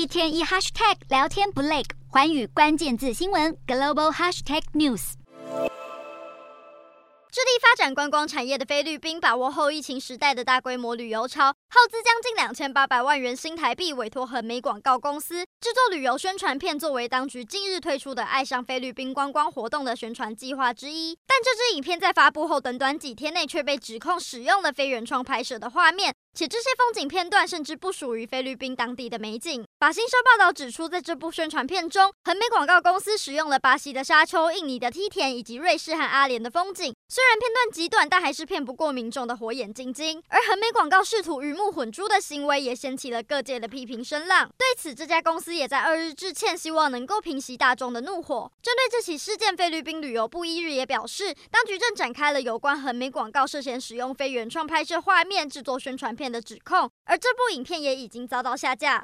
一天一 hashtag 聊天不累，寰宇关键字新闻 global hashtag news。致力发展观光产业的菲律宾，把握后疫情时代的大规模旅游潮，耗资将近两千八百万元新台币，委托恒美广告公司制作旅游宣传片，作为当局近日推出的“爱上菲律宾”观光活动的宣传计划之一。但这支影片在发布后短短几天内，却被指控使用了非原创拍摄的画面。且这些风景片段甚至不属于菲律宾当地的美景。法新社报道指出，在这部宣传片中，恒美广告公司使用了巴西的沙丘、印尼的梯田以及瑞士和阿联的风景。虽然片段极短，但还是骗不过民众的火眼金睛。而恒美广告试图鱼目混珠的行为，也掀起了各界的批评声浪。对此，这家公司也在二日致歉，希望能够平息大众的怒火。针对这起事件，菲律宾旅游部一日也表示，当局正展开了有关恒美广告涉嫌使用非原创拍摄画面制作宣传片的指控，而这部影片也已经遭到下架。